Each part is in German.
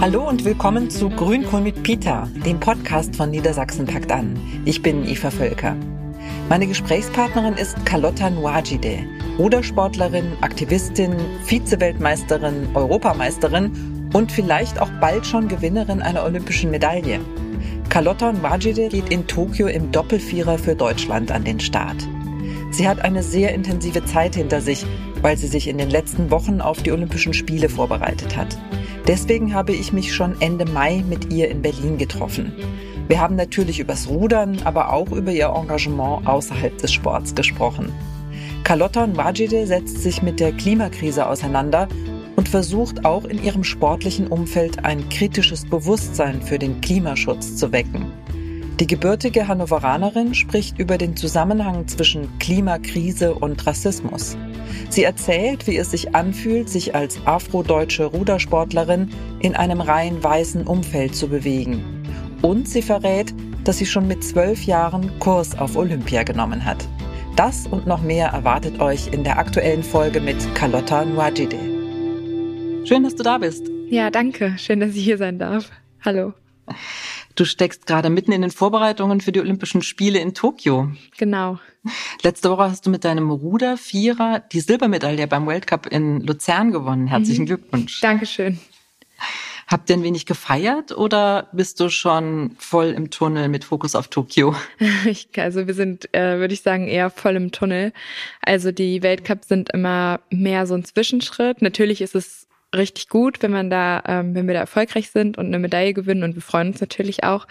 Hallo und willkommen zu Grünkohl mit Peter, dem Podcast von Niedersachsen packt an. Ich bin Eva Völker. Meine Gesprächspartnerin ist Carlotta Nwajide, Rudersportlerin, Aktivistin, Vizeweltmeisterin, Europameisterin und vielleicht auch bald schon Gewinnerin einer olympischen Medaille. Carlotta Nwajide geht in Tokio im Doppelvierer für Deutschland an den Start. Sie hat eine sehr intensive Zeit hinter sich, weil sie sich in den letzten Wochen auf die Olympischen Spiele vorbereitet hat. Deswegen habe ich mich schon Ende Mai mit ihr in Berlin getroffen. Wir haben natürlich übers Rudern, aber auch über ihr Engagement außerhalb des Sports gesprochen. Carlotta Nwajide setzt sich mit der Klimakrise auseinander und versucht auch in ihrem sportlichen Umfeld ein kritisches Bewusstsein für den Klimaschutz zu wecken. Die gebürtige Hannoveranerin spricht über den Zusammenhang zwischen Klimakrise und Rassismus. Sie erzählt, wie es sich anfühlt, sich als afrodeutsche Rudersportlerin in einem rein weißen Umfeld zu bewegen. Und sie verrät, dass sie schon mit zwölf Jahren Kurs auf Olympia genommen hat. Das und noch mehr erwartet euch in der aktuellen Folge mit Carlotta Nwajide. Schön, dass du da bist. Ja, danke. Schön, dass ich hier sein darf. Hallo. Du steckst gerade mitten in den Vorbereitungen für die Olympischen Spiele in Tokio. Genau. Letzte Woche hast du mit deinem Ruder-Vierer die Silbermedaille beim Weltcup in Luzern gewonnen. Herzlichen mhm. Glückwunsch. Dankeschön. Habt ihr ein wenig gefeiert oder bist du schon voll im Tunnel mit Fokus auf Tokio? Ich, also wir sind, äh, würde ich sagen, eher voll im Tunnel. Also die Weltcups sind immer mehr so ein Zwischenschritt. Natürlich ist es richtig gut, wenn man da, ähm, wenn wir da erfolgreich sind und eine Medaille gewinnen und wir freuen uns natürlich auch.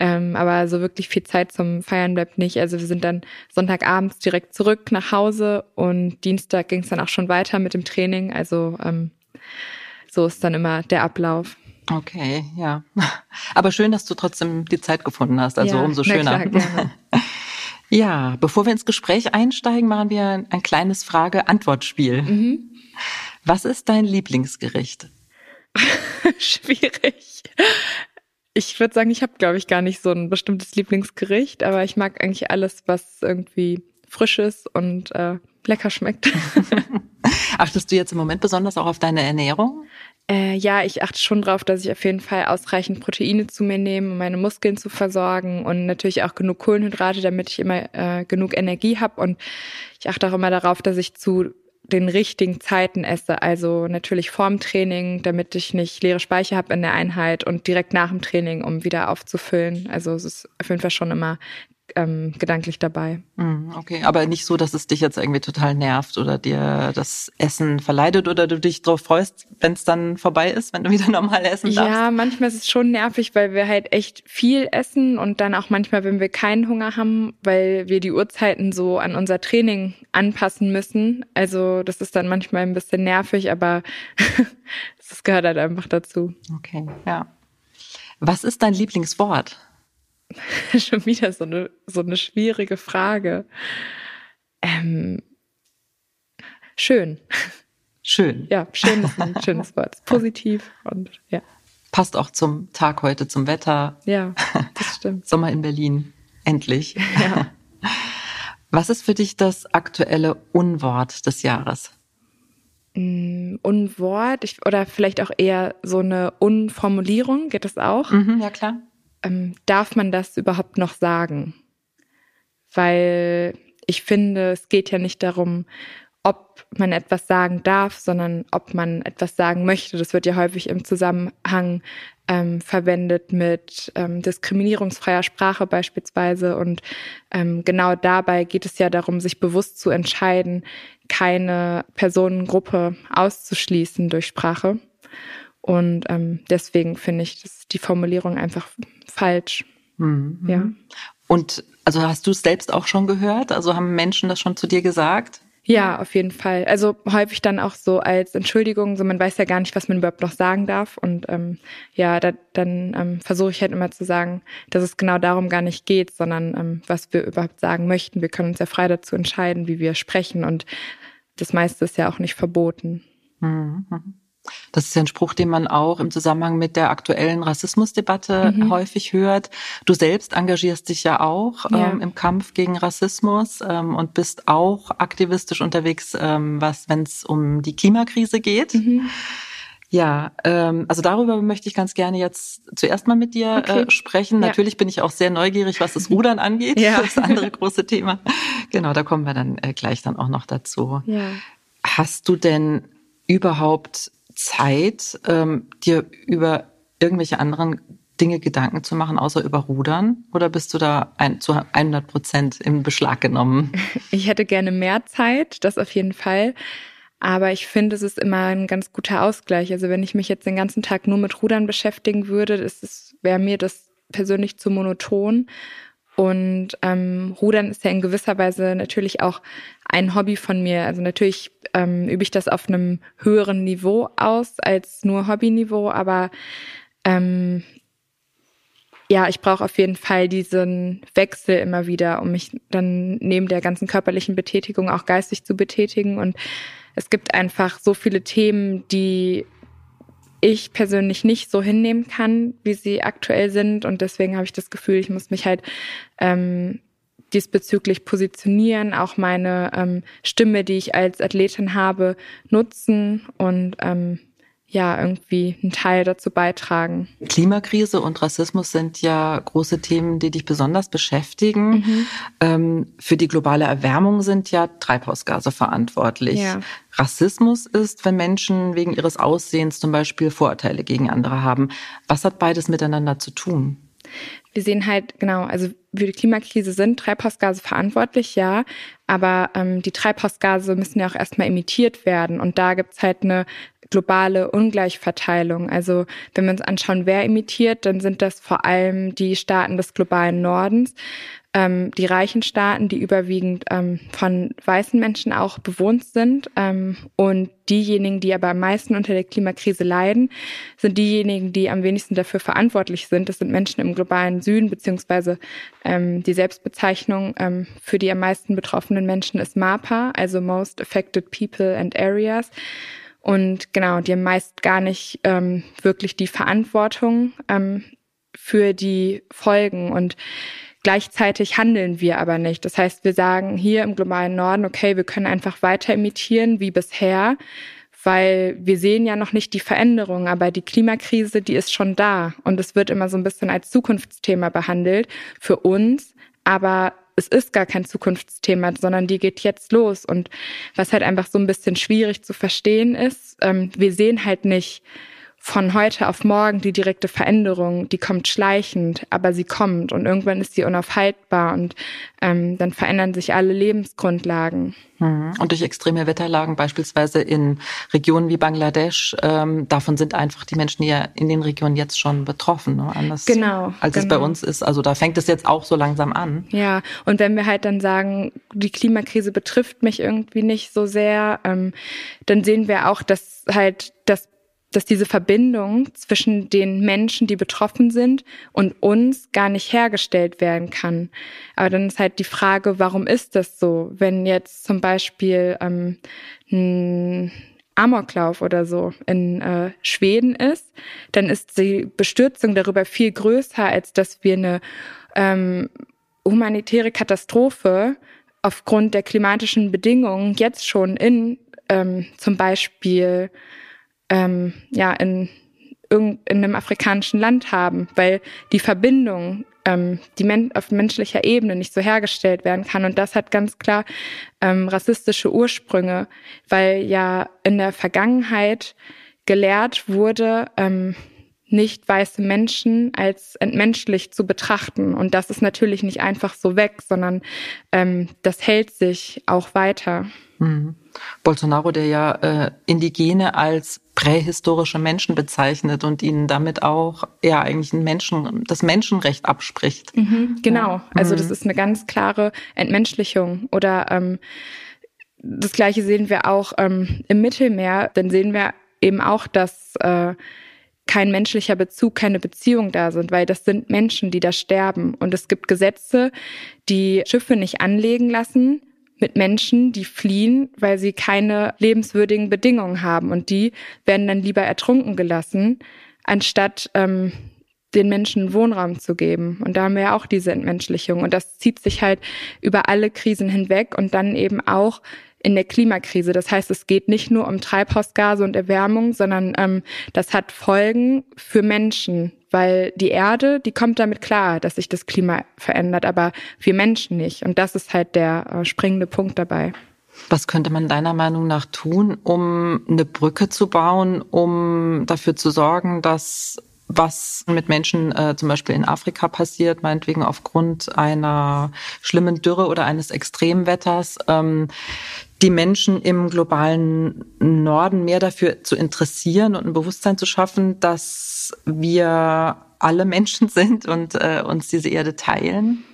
Ähm, aber so wirklich viel Zeit zum Feiern bleibt nicht. Also wir sind dann Sonntagabends direkt zurück nach Hause und Dienstag ging es dann auch schon weiter mit dem Training. Also ähm, so ist dann immer der Ablauf. Okay, ja. Aber schön, dass du trotzdem die Zeit gefunden hast. Also ja, umso schöner. Klar, ja, bevor wir ins Gespräch einsteigen, machen wir ein kleines Frage-Antwort-Spiel. Mhm. Was ist dein Lieblingsgericht? Schwierig. Ich würde sagen, ich habe, glaube ich, gar nicht so ein bestimmtes Lieblingsgericht, aber ich mag eigentlich alles, was irgendwie frisch ist und äh, lecker schmeckt. Achtest du jetzt im Moment besonders auch auf deine Ernährung? Äh, ja, ich achte schon darauf, dass ich auf jeden Fall ausreichend Proteine zu mir nehme, um meine Muskeln zu versorgen und natürlich auch genug Kohlenhydrate, damit ich immer äh, genug Energie habe. Und ich achte auch immer darauf, dass ich zu den richtigen Zeiten esse. Also natürlich vorm Training, damit ich nicht leere Speicher habe in der Einheit und direkt nach dem Training, um wieder aufzufüllen. Also es ist auf jeden Fall schon immer ähm, gedanklich dabei. Hm, okay, aber nicht so, dass es dich jetzt irgendwie total nervt oder dir das Essen verleidet oder du dich darauf freust, wenn es dann vorbei ist, wenn du wieder normal essen darfst? Ja, manchmal ist es schon nervig, weil wir halt echt viel essen und dann auch manchmal, wenn wir keinen Hunger haben, weil wir die Uhrzeiten so an unser Training anpassen müssen. Also das ist dann manchmal ein bisschen nervig, aber das gehört halt einfach dazu. Okay, ja. Was ist dein Lieblingswort? Schon wieder so eine, so eine schwierige Frage. Ähm, schön. Schön. Ja, schön ist ein schönes Wort. Positiv und ja. Passt auch zum Tag heute, zum Wetter. Ja, das stimmt. Sommer in Berlin. Endlich. Ja. Was ist für dich das aktuelle Unwort des Jahres? Mm, Unwort ich, oder vielleicht auch eher so eine Unformulierung, geht das auch? Mhm, ja, klar ähm, darf man das überhaupt noch sagen? Weil ich finde, es geht ja nicht darum, ob man etwas sagen darf, sondern ob man etwas sagen möchte. Das wird ja häufig im Zusammenhang ähm, verwendet mit ähm, diskriminierungsfreier Sprache beispielsweise. Und ähm, genau dabei geht es ja darum, sich bewusst zu entscheiden, keine Personengruppe auszuschließen durch Sprache. Und ähm, deswegen finde ich das, die Formulierung einfach falsch. Mhm. Ja. Und also hast du es selbst auch schon gehört? Also haben Menschen das schon zu dir gesagt? Ja, auf jeden Fall. Also häufig dann auch so als Entschuldigung, so man weiß ja gar nicht, was man überhaupt noch sagen darf. Und ähm, ja, da, dann ähm, versuche ich halt immer zu sagen, dass es genau darum gar nicht geht, sondern ähm, was wir überhaupt sagen möchten. Wir können uns ja frei dazu entscheiden, wie wir sprechen. Und das meiste ist ja auch nicht verboten. Mhm. Das ist ja ein Spruch, den man auch im Zusammenhang mit der aktuellen Rassismusdebatte mhm. häufig hört. Du selbst engagierst dich ja auch ja. Ähm, im Kampf gegen Rassismus ähm, und bist auch aktivistisch unterwegs, ähm, was, wenn es um die Klimakrise geht. Mhm. Ja, ähm, also darüber möchte ich ganz gerne jetzt zuerst mal mit dir okay. äh, sprechen. Ja. Natürlich bin ich auch sehr neugierig, was das Rudern angeht. Ja. Das andere große Thema. Genau, da kommen wir dann äh, gleich dann auch noch dazu. Ja. Hast du denn überhaupt Zeit, ähm, dir über irgendwelche anderen Dinge Gedanken zu machen, außer über Rudern? Oder bist du da ein, zu 100 Prozent im Beschlag genommen? Ich hätte gerne mehr Zeit, das auf jeden Fall. Aber ich finde, es ist immer ein ganz guter Ausgleich. Also wenn ich mich jetzt den ganzen Tag nur mit Rudern beschäftigen würde, wäre mir das persönlich zu monoton. Und ähm, Rudern ist ja in gewisser Weise natürlich auch ein Hobby von mir. Also natürlich ähm, übe ich das auf einem höheren Niveau aus als nur Hobbyniveau, aber ähm, ja, ich brauche auf jeden Fall diesen Wechsel immer wieder, um mich dann neben der ganzen körperlichen Betätigung auch geistig zu betätigen. Und es gibt einfach so viele Themen, die ich persönlich nicht so hinnehmen kann, wie sie aktuell sind. Und deswegen habe ich das Gefühl, ich muss mich halt ähm, diesbezüglich positionieren, auch meine ähm, Stimme, die ich als Athletin habe, nutzen und ähm, ja, irgendwie einen Teil dazu beitragen. Klimakrise und Rassismus sind ja große Themen, die dich besonders beschäftigen. Mhm. Ähm, für die globale Erwärmung sind ja Treibhausgase verantwortlich. Ja. Rassismus ist, wenn Menschen wegen ihres Aussehens zum Beispiel Vorurteile gegen andere haben. Was hat beides miteinander zu tun? Wir sehen halt, genau, also für die Klimakrise sind Treibhausgase verantwortlich, ja, aber ähm, die Treibhausgase müssen ja auch erstmal emittiert werden. Und da gibt's halt eine globale Ungleichverteilung. Also wenn wir uns anschauen, wer emittiert, dann sind das vor allem die Staaten des globalen Nordens, ähm, die reichen Staaten, die überwiegend ähm, von weißen Menschen auch bewohnt sind. Ähm, und diejenigen, die aber am meisten unter der Klimakrise leiden, sind diejenigen, die am wenigsten dafür verantwortlich sind. Das sind Menschen im globalen Süden, beziehungsweise ähm, die Selbstbezeichnung ähm, für die am meisten betroffenen Menschen ist MAPA, also Most Affected People and Areas. Und genau, die haben meist gar nicht ähm, wirklich die Verantwortung ähm, für die Folgen. Und gleichzeitig handeln wir aber nicht. Das heißt, wir sagen hier im globalen Norden, okay, wir können einfach weiter emittieren wie bisher, weil wir sehen ja noch nicht die Veränderung, aber die Klimakrise, die ist schon da. Und es wird immer so ein bisschen als Zukunftsthema behandelt für uns. Aber es ist gar kein Zukunftsthema, sondern die geht jetzt los. Und was halt einfach so ein bisschen schwierig zu verstehen ist, ähm, wir sehen halt nicht, von heute auf morgen die direkte Veränderung, die kommt schleichend, aber sie kommt und irgendwann ist sie unaufhaltbar und ähm, dann verändern sich alle Lebensgrundlagen. Mhm. Und durch extreme Wetterlagen, beispielsweise in Regionen wie Bangladesch, ähm, davon sind einfach die Menschen ja in den Regionen jetzt schon betroffen, ne? anders genau, als genau. es bei uns ist. Also da fängt es jetzt auch so langsam an. Ja, und wenn wir halt dann sagen, die Klimakrise betrifft mich irgendwie nicht so sehr, ähm, dann sehen wir auch, dass halt das dass diese Verbindung zwischen den Menschen, die betroffen sind und uns gar nicht hergestellt werden kann. Aber dann ist halt die Frage, warum ist das so? Wenn jetzt zum Beispiel ähm, ein Amoklauf oder so in äh, Schweden ist, dann ist die Bestürzung darüber viel größer, als dass wir eine ähm, humanitäre Katastrophe aufgrund der klimatischen Bedingungen jetzt schon in ähm, zum Beispiel ähm, ja in in einem afrikanischen Land haben, weil die Verbindung, ähm, die men auf menschlicher Ebene nicht so hergestellt werden kann. Und das hat ganz klar ähm, rassistische Ursprünge, weil ja in der Vergangenheit gelehrt wurde, ähm, nicht weiße Menschen als entmenschlich zu betrachten. Und das ist natürlich nicht einfach so weg, sondern ähm, das hält sich auch weiter. Mhm. Bolsonaro, der ja äh, Indigene als prähistorische Menschen bezeichnet und ihnen damit auch ja eigentlich ein Menschen, das Menschenrecht abspricht. Mhm, genau, also das mhm. ist eine ganz klare Entmenschlichung. Oder ähm, das Gleiche sehen wir auch ähm, im Mittelmeer, dann sehen wir eben auch, dass äh, kein menschlicher Bezug, keine Beziehung da sind, weil das sind Menschen, die da sterben. Und es gibt Gesetze, die Schiffe nicht anlegen lassen, mit Menschen, die fliehen, weil sie keine lebenswürdigen Bedingungen haben. Und die werden dann lieber ertrunken gelassen, anstatt ähm, den Menschen Wohnraum zu geben. Und da haben wir ja auch diese Entmenschlichung. Und das zieht sich halt über alle Krisen hinweg und dann eben auch in der Klimakrise. Das heißt, es geht nicht nur um Treibhausgase und Erwärmung, sondern ähm, das hat Folgen für Menschen, weil die Erde, die kommt damit klar, dass sich das Klima verändert, aber wir Menschen nicht. Und das ist halt der äh, springende Punkt dabei. Was könnte man deiner Meinung nach tun, um eine Brücke zu bauen, um dafür zu sorgen, dass was mit Menschen äh, zum Beispiel in Afrika passiert, meinetwegen aufgrund einer schlimmen Dürre oder eines Extremwetters, ähm, die Menschen im globalen Norden mehr dafür zu interessieren und ein Bewusstsein zu schaffen, dass wir alle Menschen sind und äh, uns diese Erde teilen?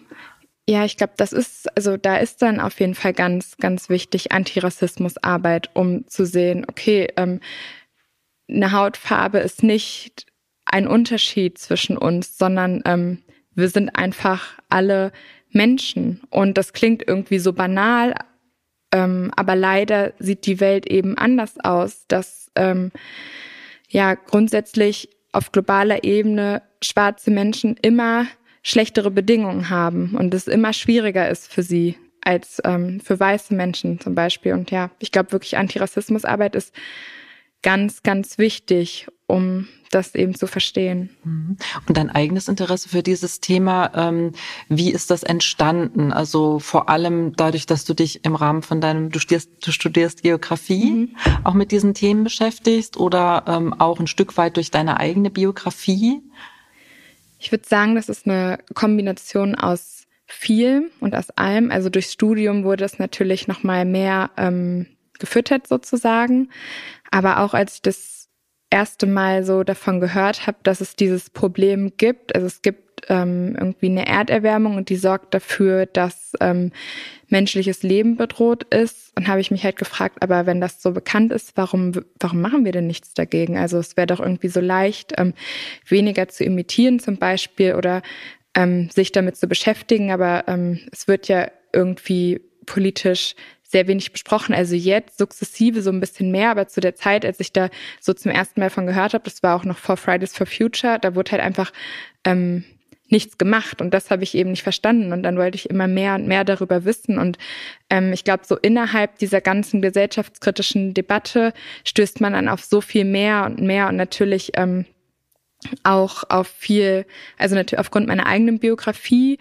Ja, ich glaube, das ist, also da ist dann auf jeden Fall ganz, ganz wichtig Antirassismusarbeit, um zu sehen, okay, ähm, eine Hautfarbe ist nicht ein Unterschied zwischen uns, sondern ähm, wir sind einfach alle Menschen. Und das klingt irgendwie so banal, ähm, aber leider sieht die Welt eben anders aus, dass ähm, ja grundsätzlich auf globaler Ebene schwarze Menschen immer schlechtere Bedingungen haben und es immer schwieriger ist für sie als ähm, für weiße Menschen zum Beispiel. Und ja, ich glaube wirklich, Antirassismusarbeit ist ganz, ganz wichtig, um das eben zu verstehen. Mhm. Und dein eigenes Interesse für dieses Thema, ähm, wie ist das entstanden? Also vor allem dadurch, dass du dich im Rahmen von deinem, du studierst, du studierst Geografie, mhm. auch mit diesen Themen beschäftigst oder ähm, auch ein Stück weit durch deine eigene Biografie? Ich würde sagen, das ist eine Kombination aus viel und aus allem. Also durchs Studium wurde es natürlich noch mal mehr ähm, gefüttert sozusagen. Aber auch als ich das erste Mal so davon gehört habe, dass es dieses Problem gibt, also es gibt ähm, irgendwie eine Erderwärmung und die sorgt dafür, dass ähm, menschliches Leben bedroht ist. Und habe ich mich halt gefragt, aber wenn das so bekannt ist, warum, warum machen wir denn nichts dagegen? Also es wäre doch irgendwie so leicht, ähm, weniger zu imitieren zum Beispiel oder ähm, sich damit zu beschäftigen, aber ähm, es wird ja irgendwie politisch sehr wenig besprochen. Also jetzt sukzessive so ein bisschen mehr, aber zu der Zeit, als ich da so zum ersten Mal von gehört habe, das war auch noch vor Fridays for Future, da wurde halt einfach ähm, nichts gemacht und das habe ich eben nicht verstanden und dann wollte ich immer mehr und mehr darüber wissen und ähm, ich glaube so innerhalb dieser ganzen gesellschaftskritischen Debatte stößt man dann auf so viel mehr und mehr und natürlich ähm, auch auf viel, also natürlich aufgrund meiner eigenen Biografie,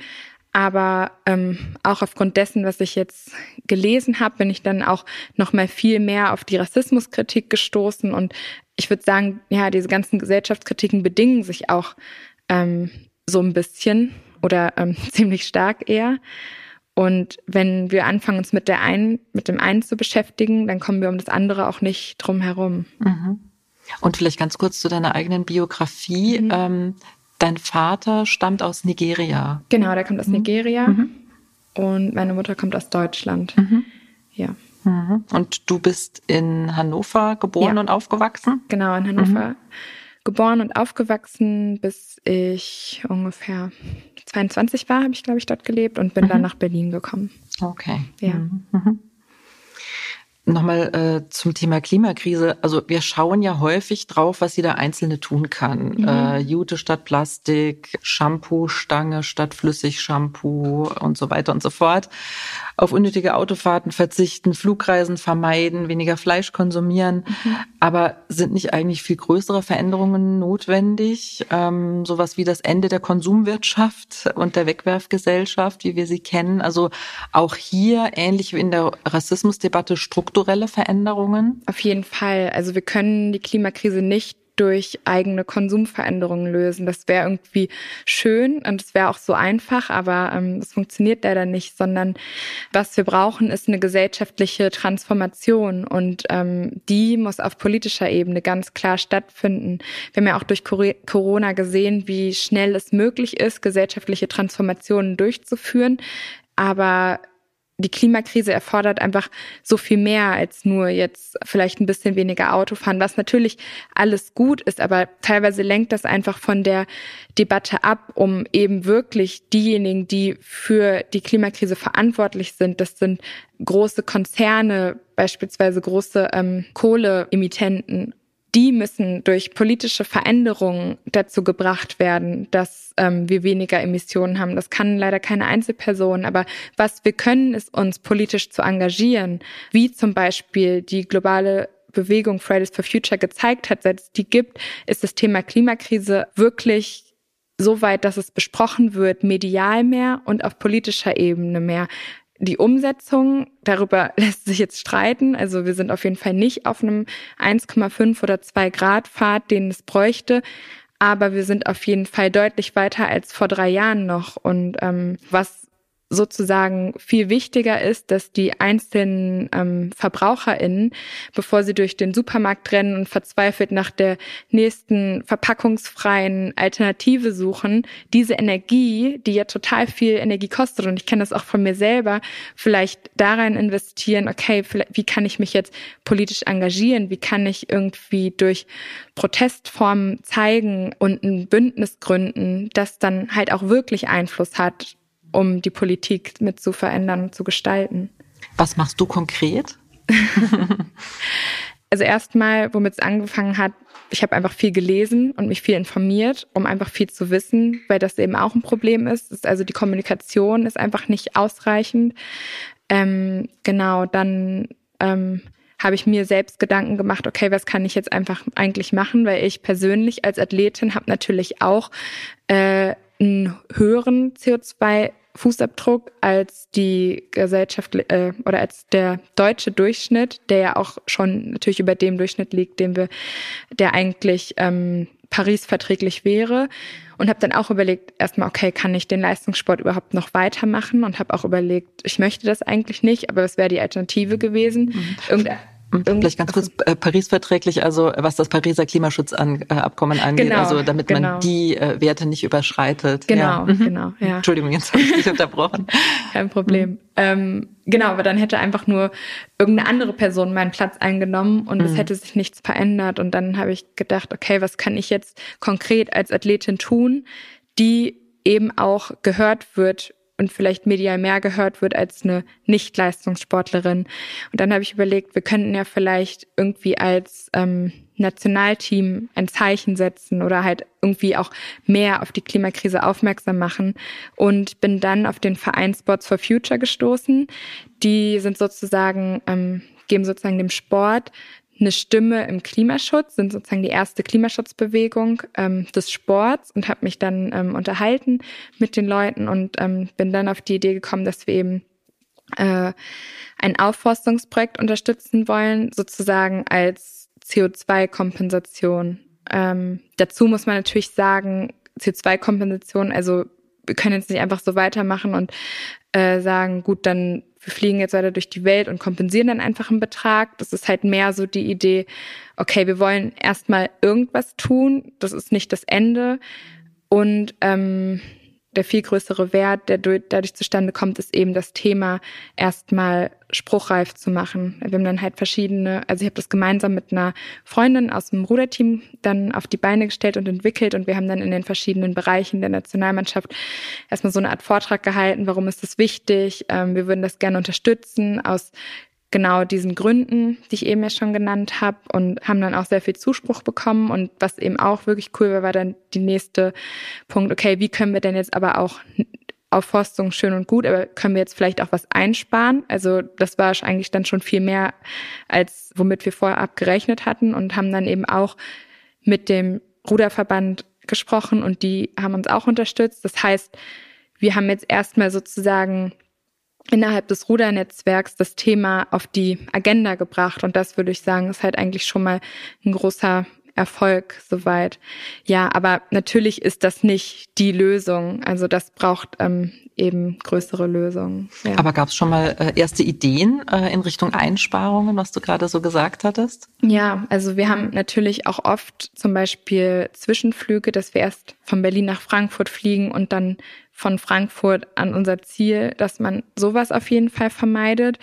aber ähm, auch aufgrund dessen, was ich jetzt gelesen habe, bin ich dann auch noch mal viel mehr auf die Rassismuskritik gestoßen. Und ich würde sagen, ja, diese ganzen Gesellschaftskritiken bedingen sich auch ähm, so ein bisschen oder ähm, ziemlich stark eher. Und wenn wir anfangen, uns mit der einen, mit dem einen zu beschäftigen, dann kommen wir um das andere auch nicht drum herum. Mhm. Und vielleicht ganz kurz zu deiner eigenen Biografie. Mhm. Ähm, Dein Vater stammt aus Nigeria. Genau, der kommt aus mhm. Nigeria. Mhm. Und meine Mutter kommt aus Deutschland. Mhm. Ja. Mhm. Und du bist in Hannover geboren ja. und aufgewachsen? Genau, in Hannover mhm. geboren und aufgewachsen, bis ich ungefähr 22 war, habe ich, glaube ich, dort gelebt und bin dann nach Berlin gekommen. Okay. Ja. Nochmal äh, zum Thema Klimakrise. Also wir schauen ja häufig drauf, was jeder Einzelne tun kann. Mhm. Äh, Jute statt Plastik, Shampoo-Stange statt Flüssigshampoo und so weiter und so fort auf unnötige Autofahrten verzichten, Flugreisen vermeiden, weniger Fleisch konsumieren. Mhm. Aber sind nicht eigentlich viel größere Veränderungen notwendig? Ähm, sowas wie das Ende der Konsumwirtschaft und der Wegwerfgesellschaft, wie wir sie kennen. Also auch hier, ähnlich wie in der Rassismusdebatte, strukturelle Veränderungen? Auf jeden Fall. Also wir können die Klimakrise nicht durch eigene Konsumveränderungen lösen. Das wäre irgendwie schön und es wäre auch so einfach, aber ähm, funktioniert leider nicht, sondern was wir brauchen, ist eine gesellschaftliche Transformation und ähm, die muss auf politischer Ebene ganz klar stattfinden. Wir haben ja auch durch Corona gesehen, wie schnell es möglich ist, gesellschaftliche Transformationen durchzuführen. Aber die Klimakrise erfordert einfach so viel mehr als nur jetzt vielleicht ein bisschen weniger Autofahren, was natürlich alles gut ist, aber teilweise lenkt das einfach von der Debatte ab, um eben wirklich diejenigen, die für die Klimakrise verantwortlich sind, das sind große Konzerne, beispielsweise große ähm, Kohleemittenten, die müssen durch politische Veränderungen dazu gebracht werden, dass ähm, wir weniger Emissionen haben. Das kann leider keine Einzelperson, aber was wir können, ist uns politisch zu engagieren, wie zum Beispiel die globale Bewegung Fridays for Future gezeigt hat, seit es die gibt, ist das Thema Klimakrise wirklich so weit, dass es besprochen wird, medial mehr und auf politischer Ebene mehr. Die Umsetzung, darüber lässt sich jetzt streiten. Also wir sind auf jeden Fall nicht auf einem 1,5 oder 2 Grad Pfad, den es bräuchte. Aber wir sind auf jeden Fall deutlich weiter als vor drei Jahren noch. Und ähm, was sozusagen viel wichtiger ist, dass die einzelnen ähm, VerbraucherInnen, bevor sie durch den Supermarkt rennen und verzweifelt nach der nächsten verpackungsfreien Alternative suchen, diese Energie, die ja total viel Energie kostet, und ich kenne das auch von mir selber, vielleicht daran investieren, okay, wie kann ich mich jetzt politisch engagieren? Wie kann ich irgendwie durch Protestformen zeigen und ein Bündnis gründen, das dann halt auch wirklich Einfluss hat um die Politik mit zu verändern und zu gestalten. Was machst du konkret? also erstmal, womit es angefangen hat, ich habe einfach viel gelesen und mich viel informiert, um einfach viel zu wissen, weil das eben auch ein Problem ist. ist also die Kommunikation ist einfach nicht ausreichend. Ähm, genau, dann ähm, habe ich mir selbst Gedanken gemacht, okay, was kann ich jetzt einfach eigentlich machen, weil ich persönlich als Athletin habe natürlich auch äh, einen höheren CO2 Fußabdruck als die Gesellschaft äh, oder als der deutsche Durchschnitt, der ja auch schon natürlich über dem Durchschnitt liegt, den wir, der eigentlich ähm, Paris verträglich wäre. Und habe dann auch überlegt, erstmal, okay, kann ich den Leistungssport überhaupt noch weitermachen? Und habe auch überlegt, ich möchte das eigentlich nicht, aber was wäre die Alternative gewesen? Mhm. Irgendein Vielleicht ganz kurz äh, Paris verträglich, also was das Pariser Klimaschutzabkommen äh, angeht, genau, also damit genau. man die äh, Werte nicht überschreitet. Genau, ja. mhm. genau. Ja. Entschuldigung, jetzt habe ich dich unterbrochen. Kein Problem. Mhm. Ähm, genau, aber dann hätte einfach nur irgendeine andere Person meinen Platz eingenommen und mhm. es hätte sich nichts verändert. Und dann habe ich gedacht, okay, was kann ich jetzt konkret als Athletin tun, die eben auch gehört wird und vielleicht medial mehr gehört wird als eine Nicht-Leistungssportlerin. Und dann habe ich überlegt, wir könnten ja vielleicht irgendwie als ähm, Nationalteam ein Zeichen setzen oder halt irgendwie auch mehr auf die Klimakrise aufmerksam machen und bin dann auf den Verein Sports for Future gestoßen. Die sind sozusagen, ähm, geben sozusagen dem Sport eine Stimme im Klimaschutz, sind sozusagen die erste Klimaschutzbewegung ähm, des Sports und habe mich dann ähm, unterhalten mit den Leuten und ähm, bin dann auf die Idee gekommen, dass wir eben äh, ein Aufforstungsprojekt unterstützen wollen, sozusagen als CO2-Kompensation. Ähm, dazu muss man natürlich sagen, CO2-Kompensation, also wir können jetzt nicht einfach so weitermachen und äh, sagen, gut, dann wir fliegen jetzt weiter durch die Welt und kompensieren dann einfach einen Betrag. Das ist halt mehr so die Idee, okay, wir wollen erstmal irgendwas tun, das ist nicht das Ende. Und ähm, der viel größere Wert, der dadurch zustande kommt, ist eben das Thema erstmal spruchreif zu machen. Wir haben dann halt verschiedene, also ich habe das gemeinsam mit einer Freundin aus dem Ruderteam dann auf die Beine gestellt und entwickelt und wir haben dann in den verschiedenen Bereichen der Nationalmannschaft erstmal so eine Art Vortrag gehalten, warum ist das wichtig, ähm, wir würden das gerne unterstützen aus genau diesen Gründen, die ich eben ja schon genannt habe und haben dann auch sehr viel Zuspruch bekommen und was eben auch wirklich cool war, war dann die nächste Punkt, okay, wie können wir denn jetzt aber auch Aufforstung schön und gut, aber können wir jetzt vielleicht auch was einsparen? Also das war eigentlich dann schon viel mehr, als womit wir vorher abgerechnet hatten und haben dann eben auch mit dem Ruderverband gesprochen und die haben uns auch unterstützt. Das heißt, wir haben jetzt erstmal sozusagen innerhalb des Rudernetzwerks das Thema auf die Agenda gebracht. Und das würde ich sagen, ist halt eigentlich schon mal ein großer Erfolg soweit. Ja, aber natürlich ist das nicht die Lösung. Also das braucht ähm, eben größere Lösungen. Ja. Aber gab es schon mal äh, erste Ideen äh, in Richtung Einsparungen, was du gerade so gesagt hattest? Ja, also wir haben natürlich auch oft zum Beispiel Zwischenflüge, dass wir erst von Berlin nach Frankfurt fliegen und dann von Frankfurt an unser Ziel, dass man sowas auf jeden Fall vermeidet.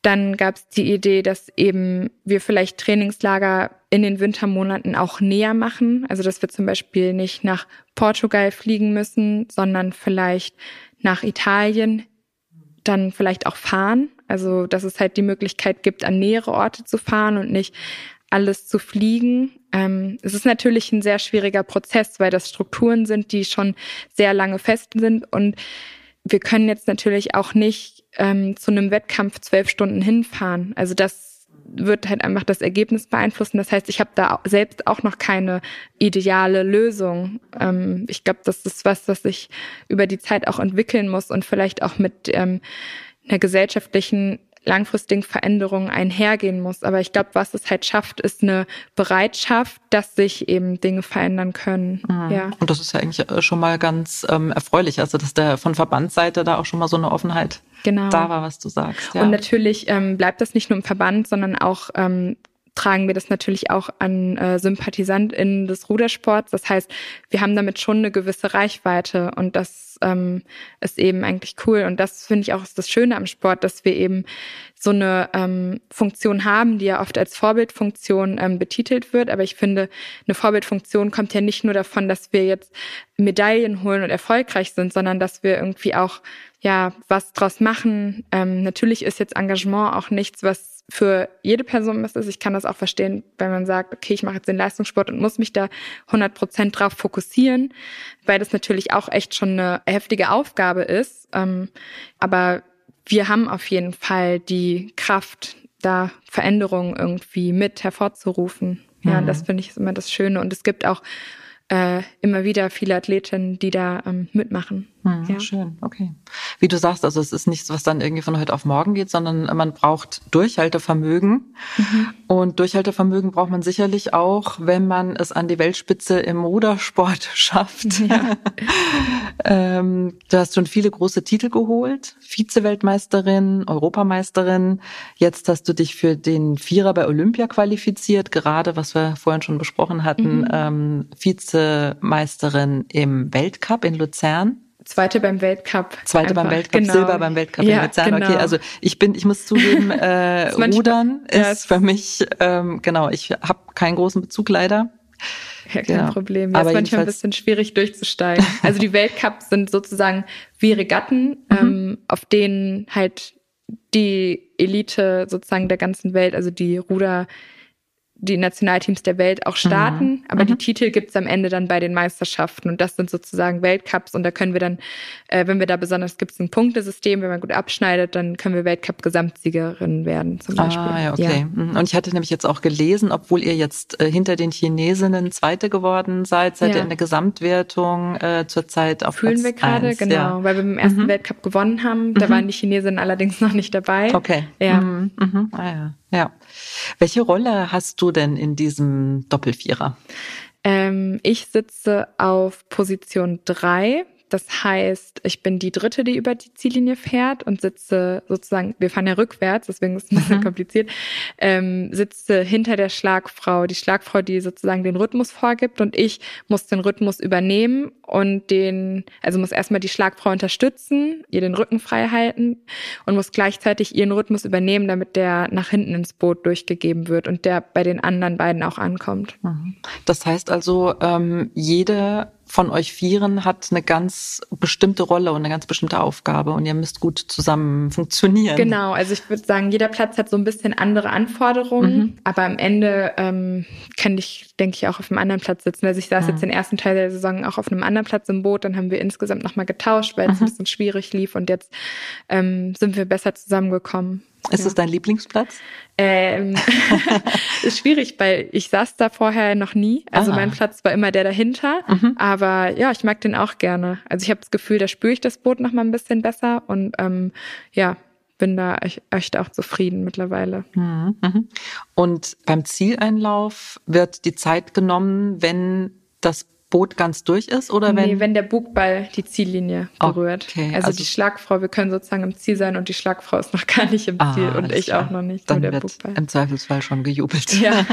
Dann gab es die Idee, dass eben wir vielleicht Trainingslager in den Wintermonaten auch näher machen. Also dass wir zum Beispiel nicht nach Portugal fliegen müssen, sondern vielleicht nach Italien, dann vielleicht auch fahren. Also dass es halt die Möglichkeit gibt, an nähere Orte zu fahren und nicht alles zu fliegen. Ähm, es ist natürlich ein sehr schwieriger Prozess, weil das Strukturen sind, die schon sehr lange fest sind und wir können jetzt natürlich auch nicht ähm, zu einem Wettkampf zwölf Stunden hinfahren. Also das wird halt einfach das Ergebnis beeinflussen. Das heißt, ich habe da selbst auch noch keine ideale Lösung. Ähm, ich glaube, das ist was, was sich über die Zeit auch entwickeln muss und vielleicht auch mit ähm, einer gesellschaftlichen langfristigen Veränderungen einhergehen muss. Aber ich glaube, was es halt schafft, ist eine Bereitschaft, dass sich eben Dinge verändern können. Mhm. Ja. Und das ist ja eigentlich äh, schon mal ganz ähm, erfreulich, also dass der von Verbandsseite da auch schon mal so eine Offenheit genau. da war, was du sagst. Ja. Und natürlich ähm, bleibt das nicht nur im Verband, sondern auch ähm, tragen wir das natürlich auch an äh, SympathisantInnen des Rudersports. Das heißt, wir haben damit schon eine gewisse Reichweite und das ähm, ist eben eigentlich cool. Und das finde ich auch ist das Schöne am Sport, dass wir eben so eine ähm, Funktion haben, die ja oft als Vorbildfunktion ähm, betitelt wird. Aber ich finde, eine Vorbildfunktion kommt ja nicht nur davon, dass wir jetzt Medaillen holen und erfolgreich sind, sondern dass wir irgendwie auch ja was draus machen. Ähm, natürlich ist jetzt Engagement auch nichts, was für jede Person was ist. Ich kann das auch verstehen, wenn man sagt, okay, ich mache jetzt den Leistungssport und muss mich da 100 Prozent drauf fokussieren, weil das natürlich auch echt schon eine heftige Aufgabe ist. Ähm, aber wir haben auf jeden Fall die Kraft, da Veränderungen irgendwie mit hervorzurufen. Ja, mhm. das finde ich immer das Schöne. Und es gibt auch äh, immer wieder viele Athletinnen, die da ähm, mitmachen. Hm, ja. Schön, okay. Wie du sagst, also es ist nichts, was dann irgendwie von heute auf morgen geht, sondern man braucht Durchhaltevermögen. Mhm. Und Durchhaltevermögen braucht man sicherlich auch, wenn man es an die Weltspitze im Rudersport schafft. Ja. ähm, du hast schon viele große Titel geholt, Vize-Weltmeisterin, Europameisterin. Jetzt hast du dich für den Vierer bei Olympia qualifiziert, gerade was wir vorhin schon besprochen hatten, mhm. ähm, Vizemeisterin im Weltcup in Luzern. Zweite beim Weltcup. Zweite einfach. beim Weltcup, genau. Silber beim Weltcup ja, in Luzern. Genau. Okay, also ich bin, ich muss zugeben, äh, Rudern ist ja, für mich, ähm, genau, ich habe keinen großen Bezug leider. Ja, kein genau. Problem. Das ist manchmal ein bisschen schwierig durchzusteigen. Also die Weltcups sind sozusagen wie Regatten, mhm. ähm, auf denen halt die Elite sozusagen der ganzen Welt, also die Ruder die Nationalteams der Welt auch starten, mhm. aber mhm. die Titel gibt's am Ende dann bei den Meisterschaften und das sind sozusagen Weltcups und da können wir dann, äh, wenn wir da besonders gibt's ein Punktesystem, wenn man gut abschneidet, dann können wir Weltcup-Gesamtsiegerin werden zum Beispiel. Ah, ja, okay. Ja. Mhm. Und ich hatte nämlich jetzt auch gelesen, obwohl ihr jetzt äh, hinter den Chinesinnen Zweite geworden seid, seid ja. ihr in der Gesamtwertung äh, zurzeit auf Fühlen Platz wir gerade, genau, ja. weil wir beim ersten mhm. Weltcup gewonnen haben. Da mhm. waren die Chinesinnen allerdings noch nicht dabei. Okay. Ja. Mhm. Ah, ja. Ja. Welche Rolle hast du denn in diesem Doppelvierer? Ähm, ich sitze auf Position drei. Das heißt, ich bin die Dritte, die über die Ziellinie fährt und sitze sozusagen, wir fahren ja rückwärts, deswegen ist es ein bisschen mhm. kompliziert, ähm, sitze hinter der Schlagfrau, die Schlagfrau, die sozusagen den Rhythmus vorgibt und ich muss den Rhythmus übernehmen und den, also muss erstmal die Schlagfrau unterstützen, ihr den Rücken frei halten und muss gleichzeitig ihren Rhythmus übernehmen, damit der nach hinten ins Boot durchgegeben wird und der bei den anderen beiden auch ankommt. Mhm. Das heißt also, ähm, jede von euch Vieren hat eine ganz bestimmte Rolle und eine ganz bestimmte Aufgabe und ihr müsst gut zusammen funktionieren. Genau, also ich würde sagen, jeder Platz hat so ein bisschen andere Anforderungen, mhm. aber am Ende ähm, kann ich, denke ich, auch auf einem anderen Platz sitzen. Also ich saß mhm. jetzt den ersten Teil der Saison auch auf einem anderen Platz im Boot, dann haben wir insgesamt nochmal getauscht, weil es mhm. ein bisschen schwierig lief und jetzt ähm, sind wir besser zusammengekommen. Ist ja. es dein Lieblingsplatz? Ähm, ist schwierig, weil ich saß da vorher noch nie. Also Aha. mein Platz war immer der dahinter. Mhm. Aber ja, ich mag den auch gerne. Also ich habe das Gefühl, da spüre ich das Boot noch mal ein bisschen besser und ähm, ja, bin da echt auch zufrieden mittlerweile. Mhm. mhm. Und beim Zieleinlauf wird die Zeit genommen, wenn das Boot ganz durch ist oder wenn? Nee, wenn der Bugball die Ziellinie berührt. Okay, also, also, die Schlagfrau, wir können sozusagen im Ziel sein und die Schlagfrau ist noch gar nicht im ah, Ziel und ich klar. auch noch nicht. Dann wird Bugball. im Zweifelsfall schon gejubelt. Ja.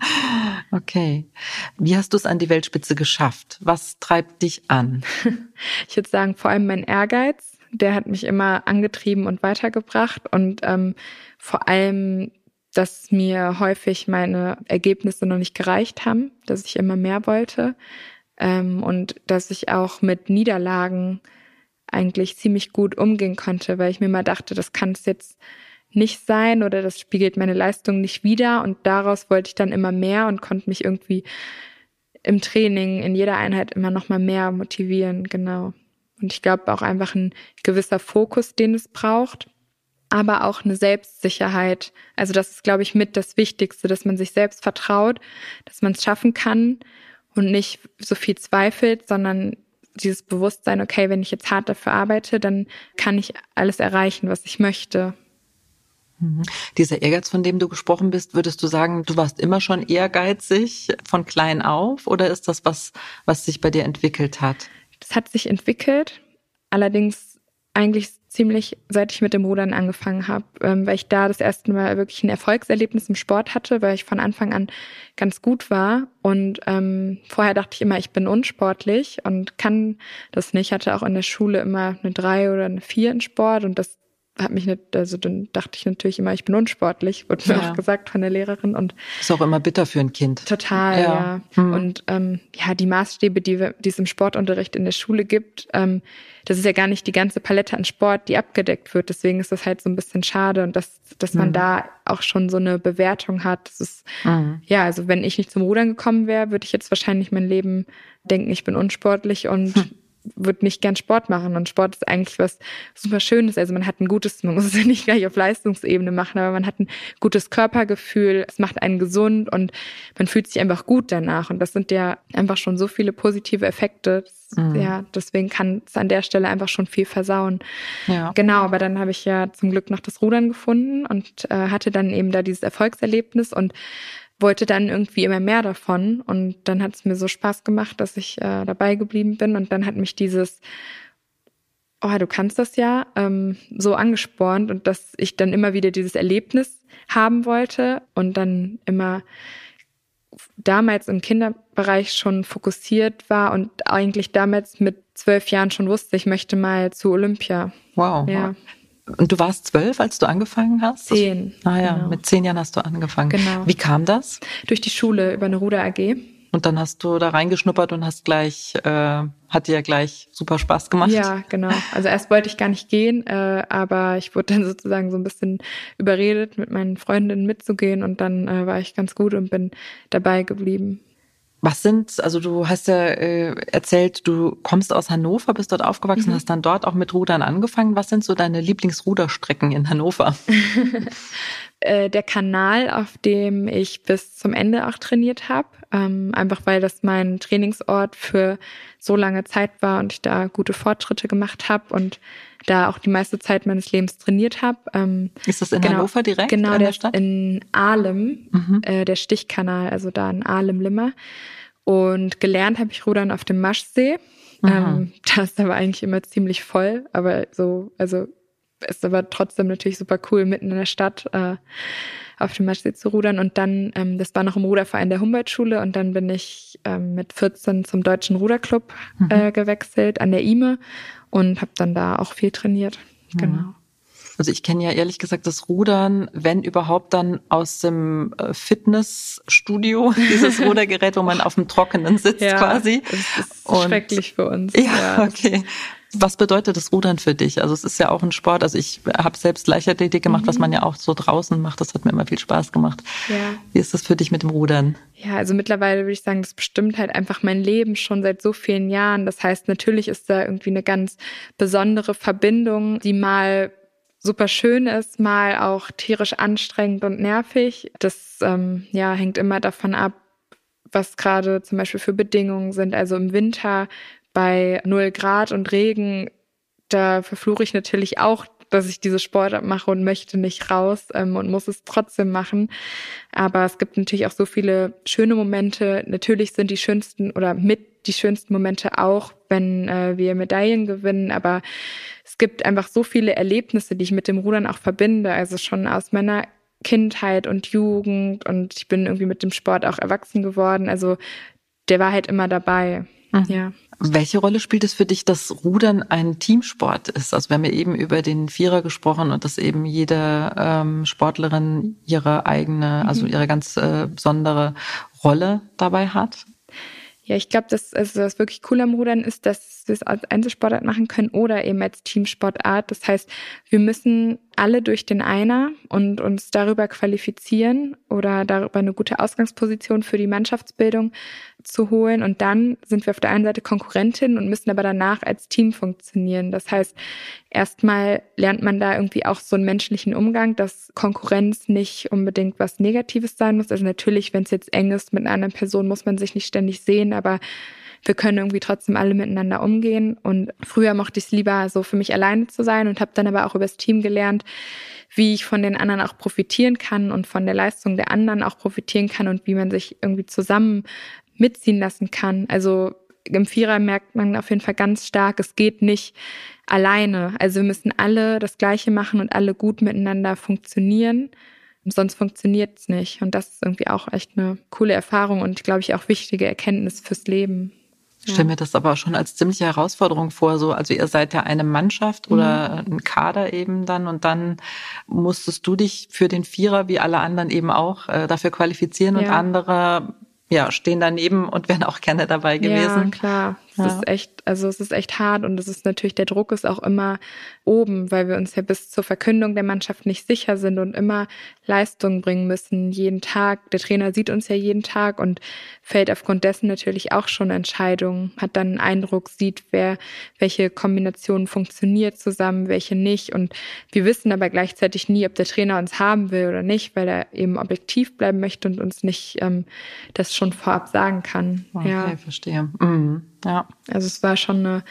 okay. Wie hast du es an die Weltspitze geschafft? Was treibt dich an? Ich würde sagen, vor allem mein Ehrgeiz. Der hat mich immer angetrieben und weitergebracht und ähm, vor allem dass mir häufig meine Ergebnisse noch nicht gereicht haben, dass ich immer mehr wollte ähm, und dass ich auch mit Niederlagen eigentlich ziemlich gut umgehen konnte, weil ich mir mal dachte, das kann es jetzt nicht sein oder das spiegelt meine Leistung nicht wider. Und daraus wollte ich dann immer mehr und konnte mich irgendwie im Training, in jeder Einheit immer noch mal mehr motivieren, genau. Und ich glaube auch einfach ein gewisser Fokus, den es braucht, aber auch eine Selbstsicherheit. Also das ist, glaube ich, mit das Wichtigste, dass man sich selbst vertraut, dass man es schaffen kann und nicht so viel zweifelt, sondern dieses Bewusstsein, okay, wenn ich jetzt hart dafür arbeite, dann kann ich alles erreichen, was ich möchte. Mhm. Dieser Ehrgeiz, von dem du gesprochen bist, würdest du sagen, du warst immer schon ehrgeizig von klein auf oder ist das was, was sich bei dir entwickelt hat? Das hat sich entwickelt, allerdings eigentlich ziemlich, seit ich mit dem Rudern angefangen habe, ähm, weil ich da das erste Mal wirklich ein Erfolgserlebnis im Sport hatte, weil ich von Anfang an ganz gut war. Und ähm, vorher dachte ich immer, ich bin unsportlich und kann das nicht. Ich hatte auch in der Schule immer eine drei oder eine vier in Sport und das hat mich nicht, also dann dachte ich natürlich immer, ich bin unsportlich, wurde mir ja. auch gesagt von der Lehrerin und ist auch immer bitter für ein Kind. Total, ja. ja. Hm. Und ähm, ja, die Maßstäbe, die, wir, die es im Sportunterricht in der Schule gibt, ähm, das ist ja gar nicht die ganze Palette an Sport, die abgedeckt wird. Deswegen ist das halt so ein bisschen schade und dass, dass man hm. da auch schon so eine Bewertung hat. Das ist, hm. ja, also wenn ich nicht zum Rudern gekommen wäre, würde ich jetzt wahrscheinlich mein Leben denken, ich bin unsportlich und hm würde nicht gern Sport machen und Sport ist eigentlich was super Schönes. Also man hat ein gutes, man muss es ja nicht gleich auf Leistungsebene machen, aber man hat ein gutes Körpergefühl, es macht einen gesund und man fühlt sich einfach gut danach. Und das sind ja einfach schon so viele positive Effekte. Mhm. Ja, deswegen kann es an der Stelle einfach schon viel versauen. Ja. Genau, aber dann habe ich ja zum Glück noch das Rudern gefunden und äh, hatte dann eben da dieses Erfolgserlebnis und wollte dann irgendwie immer mehr davon. Und dann hat es mir so Spaß gemacht, dass ich äh, dabei geblieben bin. Und dann hat mich dieses, oh, du kannst das ja, ähm, so angespornt und dass ich dann immer wieder dieses Erlebnis haben wollte und dann immer damals im Kinderbereich schon fokussiert war und eigentlich damals mit zwölf Jahren schon wusste, ich möchte mal zu Olympia. Wow. Ja. Und du warst zwölf, als du angefangen hast? Zehn. Ah ja, genau. mit zehn Jahren hast du angefangen. Genau. Wie kam das? Durch die Schule über eine Ruder AG. Und dann hast du da reingeschnuppert und hast gleich, äh, hat dir ja gleich super Spaß gemacht. Ja, genau. Also erst wollte ich gar nicht gehen, äh, aber ich wurde dann sozusagen so ein bisschen überredet, mit meinen Freundinnen mitzugehen und dann äh, war ich ganz gut und bin dabei geblieben. Was sind, also du hast ja äh, erzählt, du kommst aus Hannover, bist dort aufgewachsen, mhm. hast dann dort auch mit Rudern angefangen. Was sind so deine Lieblingsruderstrecken in Hannover? Äh, der Kanal, auf dem ich bis zum Ende auch trainiert habe, ähm, einfach weil das mein Trainingsort für so lange Zeit war und ich da gute Fortschritte gemacht habe und da auch die meiste Zeit meines Lebens trainiert habe. Ähm, ist das in genau, Hannover direkt? Genau, in der Stadt? in Ahlem, mhm. äh, der Stichkanal, also da in Ahlem-Limmer. Und gelernt habe ich Rudern auf dem Maschsee. Ähm, da ist aber eigentlich immer ziemlich voll, aber so, also ist aber trotzdem natürlich super cool, mitten in der Stadt äh, auf dem Maschsee zu rudern. Und dann, ähm, das war noch im Ruderverein der Humboldt-Schule und dann bin ich ähm, mit 14 zum Deutschen Ruderclub mhm. äh, gewechselt an der IME und habe dann da auch viel trainiert. Mhm. Genau. Also ich kenne ja ehrlich gesagt das Rudern, wenn überhaupt dann aus dem äh, Fitnessstudio, dieses Rudergerät, wo man auf dem Trockenen sitzt ja, quasi. Das ist und, schrecklich für uns. Ja, ja, okay. Was bedeutet das Rudern für dich? Also es ist ja auch ein Sport. Also ich habe selbst Leichtathletik gemacht, mhm. was man ja auch so draußen macht. Das hat mir immer viel Spaß gemacht. Ja. Wie ist das für dich mit dem Rudern? Ja, also mittlerweile würde ich sagen, das bestimmt halt einfach mein Leben schon seit so vielen Jahren. Das heißt, natürlich ist da irgendwie eine ganz besondere Verbindung, die mal super schön ist, mal auch tierisch anstrengend und nervig. Das ähm, ja hängt immer davon ab, was gerade zum Beispiel für Bedingungen sind. Also im Winter bei null Grad und Regen, da verfluche ich natürlich auch, dass ich diese Sportart mache und möchte nicht raus ähm, und muss es trotzdem machen. Aber es gibt natürlich auch so viele schöne Momente. Natürlich sind die schönsten oder mit die schönsten Momente auch, wenn äh, wir Medaillen gewinnen. Aber es gibt einfach so viele Erlebnisse, die ich mit dem Rudern auch verbinde. Also schon aus meiner Kindheit und Jugend und ich bin irgendwie mit dem Sport auch erwachsen geworden. Also der war halt immer dabei. Mhm. Ja. Welche Rolle spielt es für dich, dass Rudern ein Teamsport ist? Also wir haben ja eben über den Vierer gesprochen und dass eben jede ähm, Sportlerin ihre eigene, also mhm. ihre ganz äh, besondere Rolle dabei hat. Ja, ich glaube, dass also das wirklich cool am Rudern ist, dass es als Einzelsportart machen können oder eben als Teamsportart. Das heißt, wir müssen alle durch den Einer und uns darüber qualifizieren oder darüber eine gute Ausgangsposition für die Mannschaftsbildung zu holen. Und dann sind wir auf der einen Seite Konkurrentin und müssen aber danach als Team funktionieren. Das heißt, erstmal lernt man da irgendwie auch so einen menschlichen Umgang, dass Konkurrenz nicht unbedingt was Negatives sein muss. Also natürlich, wenn es jetzt eng ist mit einer anderen Person, muss man sich nicht ständig sehen, aber wir können irgendwie trotzdem alle miteinander umgehen. Und früher mochte ich es lieber so für mich alleine zu sein und habe dann aber auch übers Team gelernt, wie ich von den anderen auch profitieren kann und von der Leistung der anderen auch profitieren kann und wie man sich irgendwie zusammen mitziehen lassen kann. Also im Vierer merkt man auf jeden Fall ganz stark, es geht nicht alleine. Also wir müssen alle das Gleiche machen und alle gut miteinander funktionieren. Sonst funktioniert es nicht. Und das ist irgendwie auch echt eine coole Erfahrung und, glaube ich, auch wichtige Erkenntnis fürs Leben. Ich stelle mir das aber schon als ziemliche Herausforderung vor. So, also ihr seid ja eine Mannschaft oder mhm. ein Kader eben dann und dann musstest du dich für den Vierer wie alle anderen eben auch äh, dafür qualifizieren ja. und andere ja, stehen daneben und wären auch gerne dabei gewesen. Ja, klar. Es ja. ist echt, also es ist echt hart und es ist natürlich, der Druck ist auch immer oben, weil wir uns ja bis zur Verkündung der Mannschaft nicht sicher sind und immer Leistung bringen müssen, jeden Tag. Der Trainer sieht uns ja jeden Tag und fällt aufgrund dessen natürlich auch schon Entscheidungen, hat dann einen Eindruck, sieht, wer, welche Kombination funktioniert zusammen, welche nicht. Und wir wissen aber gleichzeitig nie, ob der Trainer uns haben will oder nicht, weil er eben objektiv bleiben möchte und uns nicht ähm, das schon vorab sagen kann. Okay, ja. verstehe. Mhm. Ja. Also es war schon eine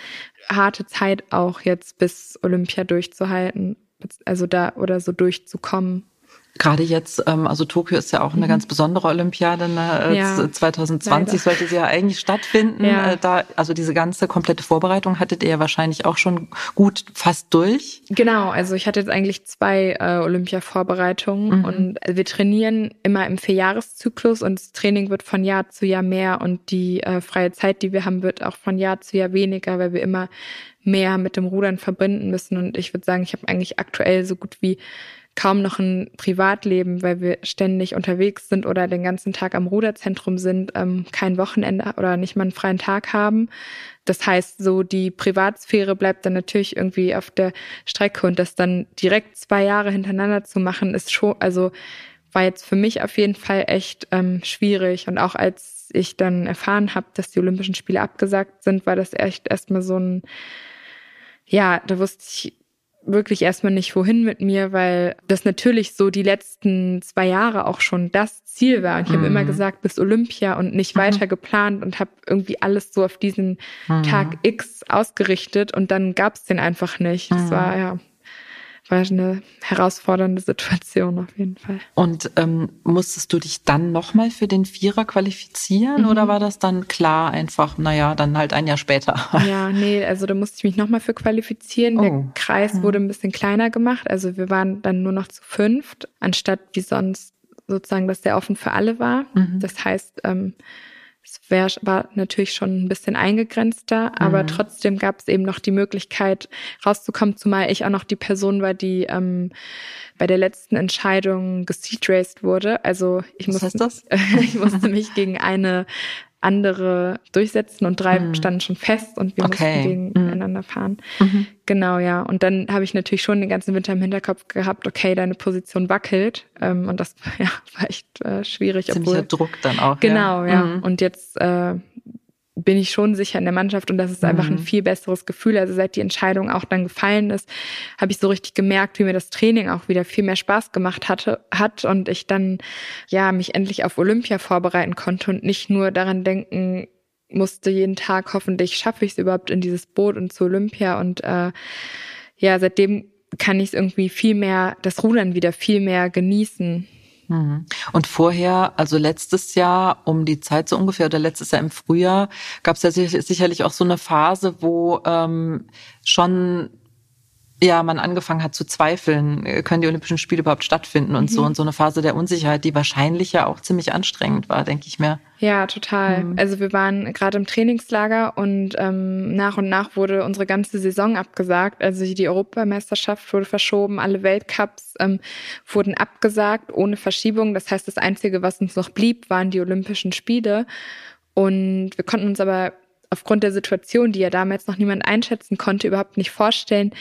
harte Zeit auch jetzt bis Olympia durchzuhalten, also da oder so durchzukommen. Gerade jetzt, ähm, also Tokio ist ja auch eine mhm. ganz besondere Olympiade. Ne? Äh, ja, 2020 leider. sollte sie ja eigentlich stattfinden. Ja. Äh, da, also diese ganze komplette Vorbereitung hattet ihr ja wahrscheinlich auch schon gut fast durch. Genau, also ich hatte jetzt eigentlich zwei äh, Olympia-Vorbereitungen mhm. und wir trainieren immer im Vierjahreszyklus und das Training wird von Jahr zu Jahr mehr und die äh, freie Zeit, die wir haben, wird auch von Jahr zu Jahr weniger, weil wir immer mehr mit dem Rudern verbinden müssen. Und ich würde sagen, ich habe eigentlich aktuell so gut wie kaum noch ein Privatleben, weil wir ständig unterwegs sind oder den ganzen Tag am Ruderzentrum sind, ähm, kein Wochenende oder nicht mal einen freien Tag haben. Das heißt, so die Privatsphäre bleibt dann natürlich irgendwie auf der Strecke und das dann direkt zwei Jahre hintereinander zu machen, ist schon, also war jetzt für mich auf jeden Fall echt ähm, schwierig. Und auch als ich dann erfahren habe, dass die Olympischen Spiele abgesagt sind, war das echt erstmal so ein, ja, da wusste ich wirklich erstmal nicht wohin mit mir, weil das natürlich so die letzten zwei Jahre auch schon das Ziel war. Und ich mhm. habe immer gesagt, bis Olympia und nicht mhm. weiter geplant und habe irgendwie alles so auf diesen mhm. Tag X ausgerichtet und dann gab es den einfach nicht. Das war mhm. ja war eine herausfordernde Situation auf jeden Fall. Und ähm, musstest du dich dann nochmal für den Vierer qualifizieren mhm. oder war das dann klar einfach, naja, dann halt ein Jahr später? Ja, nee, also da musste ich mich nochmal für qualifizieren. Oh. Der Kreis mhm. wurde ein bisschen kleiner gemacht. Also wir waren dann nur noch zu fünft, anstatt wie sonst sozusagen, dass der offen für alle war. Mhm. Das heißt, ähm, es wär, war natürlich schon ein bisschen eingegrenzter, aber mhm. trotzdem gab es eben noch die Möglichkeit rauszukommen, zumal ich auch noch die Person war, die ähm, bei der letzten Entscheidung geseatraced wurde. Also ich Was musste, das? ich musste mich gegen eine andere durchsetzen und drei mhm. standen schon fest und wir okay. mussten gegeneinander mhm. fahren. Mhm. Genau, ja. Und dann habe ich natürlich schon den ganzen Winter im Hinterkopf gehabt, okay, deine Position wackelt. Ähm, und das ja, war echt äh, schwierig. Ziemlicher obwohl, Druck dann auch. Genau, ja. ja. Mhm. Und jetzt äh, bin ich schon sicher in der Mannschaft und das ist einfach mhm. ein viel besseres Gefühl. Also seit die Entscheidung auch dann gefallen ist, habe ich so richtig gemerkt, wie mir das Training auch wieder viel mehr Spaß gemacht hatte, hat und ich dann ja mich endlich auf Olympia vorbereiten konnte und nicht nur daran denken musste jeden Tag hoffentlich schaffe ich es überhaupt in dieses Boot und zu Olympia und äh, ja seitdem kann ich es irgendwie viel mehr das Rudern wieder viel mehr genießen. Und vorher, also letztes Jahr um die Zeit so ungefähr oder letztes Jahr im Frühjahr, gab es ja sicherlich auch so eine Phase, wo ähm, schon ja, man angefangen hat zu zweifeln, äh, können die Olympischen Spiele überhaupt stattfinden und mhm. so und so eine Phase der Unsicherheit, die wahrscheinlich ja auch ziemlich anstrengend war, denke ich mir. Ja, total. Mhm. Also wir waren gerade im Trainingslager und ähm, nach und nach wurde unsere ganze Saison abgesagt. Also die Europameisterschaft wurde verschoben, alle Weltcups ähm, wurden abgesagt ohne Verschiebung. Das heißt, das Einzige, was uns noch blieb, waren die Olympischen Spiele. Und wir konnten uns aber aufgrund der Situation, die ja damals noch niemand einschätzen konnte, überhaupt nicht vorstellen,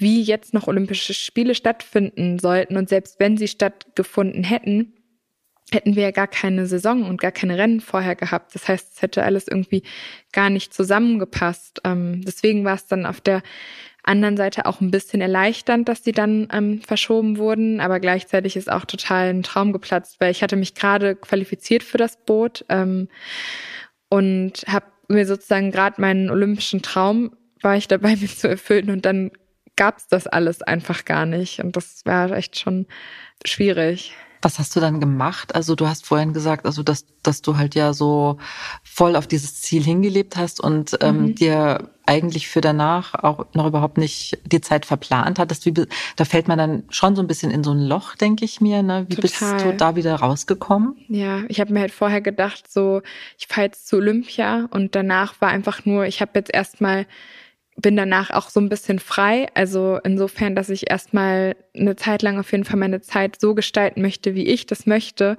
wie jetzt noch Olympische Spiele stattfinden sollten. Und selbst wenn sie stattgefunden hätten, hätten wir ja gar keine Saison und gar keine Rennen vorher gehabt. Das heißt, es hätte alles irgendwie gar nicht zusammengepasst. Ähm, deswegen war es dann auf der anderen Seite auch ein bisschen erleichternd, dass die dann ähm, verschoben wurden, aber gleichzeitig ist auch total ein Traum geplatzt, weil ich hatte mich gerade qualifiziert für das Boot ähm, und habe mir sozusagen gerade meinen olympischen Traum war ich dabei, mir zu erfüllen und dann gab's das alles einfach gar nicht und das war echt schon schwierig. Was hast du dann gemacht? Also du hast vorhin gesagt, also dass, dass du halt ja so voll auf dieses Ziel hingelebt hast und ähm, mhm. dir eigentlich für danach auch noch überhaupt nicht die Zeit verplant hattest. Wie, da fällt man dann schon so ein bisschen in so ein Loch, denke ich mir. Ne? Wie Total. bist du da wieder rausgekommen? Ja, ich habe mir halt vorher gedacht, so ich fahre jetzt zu Olympia und danach war einfach nur, ich habe jetzt erstmal bin danach auch so ein bisschen frei. Also insofern, dass ich erstmal eine Zeit lang auf jeden Fall meine Zeit so gestalten möchte, wie ich das möchte.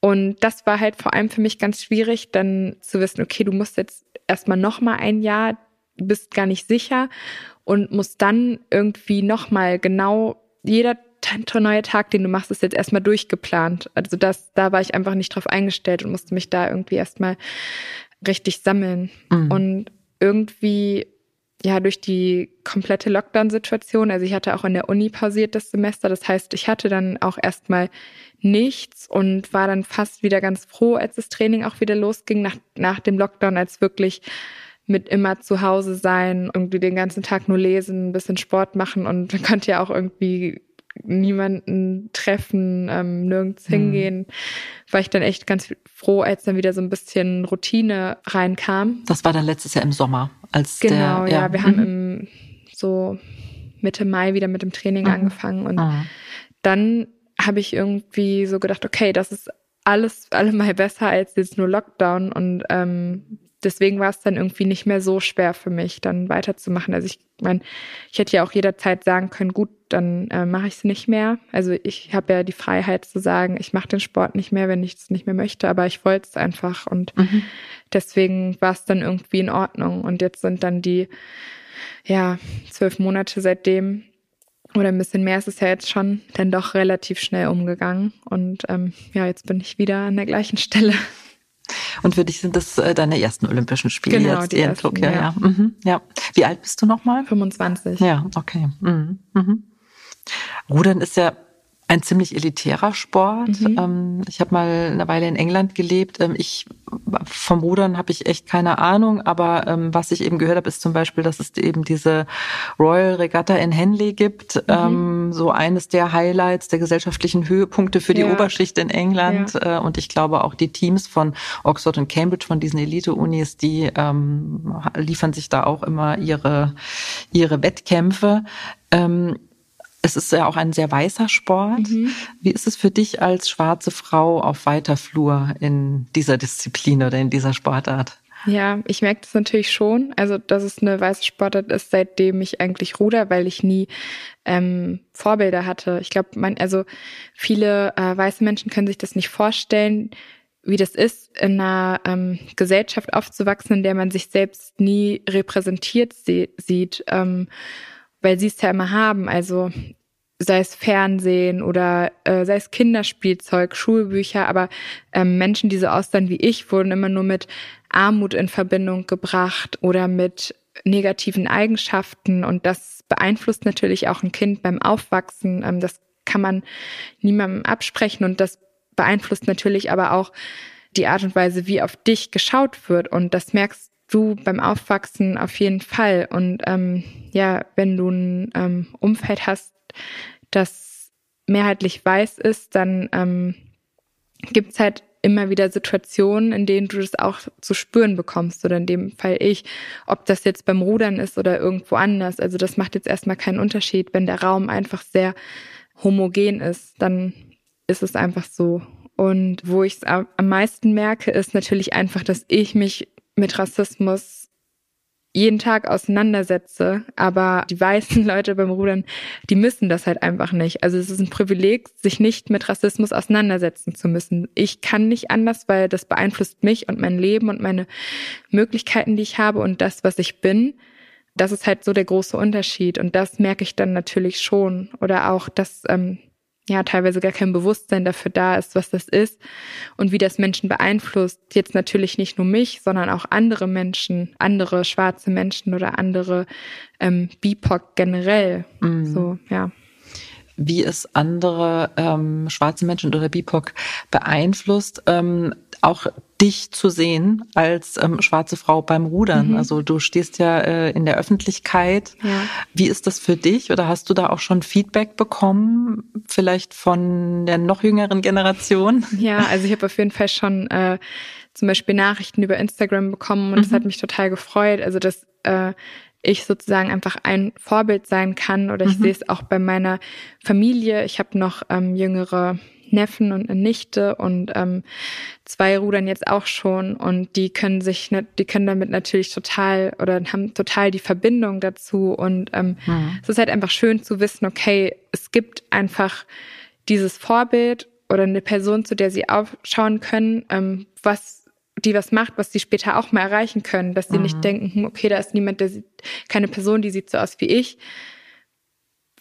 Und das war halt vor allem für mich ganz schwierig, dann zu wissen, okay, du musst jetzt erstmal noch mal ein Jahr, bist gar nicht sicher und musst dann irgendwie noch mal genau jeder neue Tag, den du machst, ist jetzt erstmal durchgeplant. Also das, da war ich einfach nicht drauf eingestellt und musste mich da irgendwie erstmal richtig sammeln. Mhm. Und irgendwie ja, durch die komplette Lockdown-Situation, also ich hatte auch in der Uni pausiert das Semester, das heißt, ich hatte dann auch erstmal nichts und war dann fast wieder ganz froh, als das Training auch wieder losging nach, nach dem Lockdown, als wirklich mit immer zu Hause sein, irgendwie den ganzen Tag nur lesen, ein bisschen Sport machen und man konnte ja auch irgendwie niemanden treffen, ähm, nirgends mhm. hingehen, war ich dann echt ganz froh, als dann wieder so ein bisschen Routine reinkam. Das war dann letztes Jahr im Sommer, als genau, der, ja, ja wir mhm. haben im, so Mitte Mai wieder mit dem Training mhm. angefangen und mhm. dann habe ich irgendwie so gedacht, okay, das ist alles allemal besser als jetzt nur Lockdown und ähm, deswegen war es dann irgendwie nicht mehr so schwer für mich, dann weiterzumachen. Also ich meine, ich hätte ja auch jederzeit sagen können, gut, dann äh, mache ich es nicht mehr. Also ich habe ja die Freiheit zu sagen, ich mache den Sport nicht mehr, wenn ich es nicht mehr möchte, aber ich wollte es einfach und mhm. deswegen war es dann irgendwie in Ordnung. Und jetzt sind dann die ja zwölf Monate seitdem oder ein bisschen mehr ist es ja jetzt schon dann doch relativ schnell umgegangen und ähm, ja, jetzt bin ich wieder an der gleichen Stelle. Und für dich sind das äh, deine ersten Olympischen Spiele genau, jetzt, die ersten, Tokio, ja. Ja. Mhm, ja. Wie alt bist du nochmal? 25. Ja, okay. Mhm. Mhm. Rudern ist ja ein ziemlich elitärer Sport. Mhm. Ähm, ich habe mal eine Weile in England gelebt. Ähm, ich vom Rudern habe ich echt keine Ahnung, aber ähm, was ich eben gehört habe, ist zum Beispiel, dass es eben diese Royal Regatta in Henley gibt, mhm. so eines der Highlights der gesellschaftlichen Höhepunkte für die ja. Oberschicht in England. Ja. Äh, und ich glaube auch die Teams von Oxford und Cambridge, von diesen Elite-Unis, die ähm, liefern sich da auch immer ihre ihre Wettkämpfe. Ähm, es ist ja auch ein sehr weißer Sport. Mhm. Wie ist es für dich als schwarze Frau auf weiter Flur in dieser Disziplin oder in dieser Sportart? Ja, ich merke das natürlich schon. Also, dass es eine weiße Sportart ist, seitdem ich eigentlich ruder, weil ich nie ähm, Vorbilder hatte. Ich glaube, man, also viele äh, weiße Menschen können sich das nicht vorstellen, wie das ist, in einer ähm, Gesellschaft aufzuwachsen, in der man sich selbst nie repräsentiert sieht. Ähm, weil sie es ja immer haben. Also sei es Fernsehen oder äh, sei es Kinderspielzeug, Schulbücher, aber ähm, Menschen, die so aussehen wie ich, wurden immer nur mit Armut in Verbindung gebracht oder mit negativen Eigenschaften. Und das beeinflusst natürlich auch ein Kind beim Aufwachsen. Ähm, das kann man niemandem absprechen. Und das beeinflusst natürlich aber auch die Art und Weise, wie auf dich geschaut wird. Und das merkst du beim Aufwachsen auf jeden Fall. Und ähm, ja, wenn du ein ähm, Umfeld hast, das mehrheitlich weiß ist, dann ähm, gibt es halt immer wieder Situationen, in denen du das auch zu spüren bekommst oder in dem Fall ich, ob das jetzt beim Rudern ist oder irgendwo anders. Also das macht jetzt erstmal keinen Unterschied. Wenn der Raum einfach sehr homogen ist, dann ist es einfach so. Und wo ich es am meisten merke, ist natürlich einfach, dass ich mich mit Rassismus jeden Tag auseinandersetze. Aber die weißen Leute beim Rudern, die müssen das halt einfach nicht. Also es ist ein Privileg, sich nicht mit Rassismus auseinandersetzen zu müssen. Ich kann nicht anders, weil das beeinflusst mich und mein Leben und meine Möglichkeiten, die ich habe und das, was ich bin. Das ist halt so der große Unterschied. Und das merke ich dann natürlich schon. Oder auch, dass ähm, ja teilweise gar kein Bewusstsein dafür da ist, was das ist und wie das Menschen beeinflusst. Jetzt natürlich nicht nur mich, sondern auch andere Menschen, andere schwarze Menschen oder andere ähm, BIPOC generell. Mhm. So, ja wie es andere ähm, schwarze Menschen oder BIPOC beeinflusst, ähm, auch dich zu sehen als ähm, schwarze Frau beim Rudern. Mhm. Also du stehst ja äh, in der Öffentlichkeit. Ja. Wie ist das für dich? Oder hast du da auch schon Feedback bekommen, vielleicht von der noch jüngeren Generation? Ja, also ich habe auf jeden Fall schon äh, zum Beispiel Nachrichten über Instagram bekommen und mhm. das hat mich total gefreut. Also dass äh, ich sozusagen einfach ein Vorbild sein kann oder ich mhm. sehe es auch bei meiner Familie. Ich habe noch ähm, jüngere Neffen und eine Nichte und ähm, zwei rudern jetzt auch schon und die können sich, die können damit natürlich total oder haben total die Verbindung dazu und ähm, mhm. es ist halt einfach schön zu wissen, okay, es gibt einfach dieses Vorbild oder eine Person, zu der sie aufschauen können, ähm, was die was macht, was sie später auch mal erreichen können, dass sie mhm. nicht denken, hm, okay, da ist niemand, der sieht, keine Person, die sieht so aus wie ich.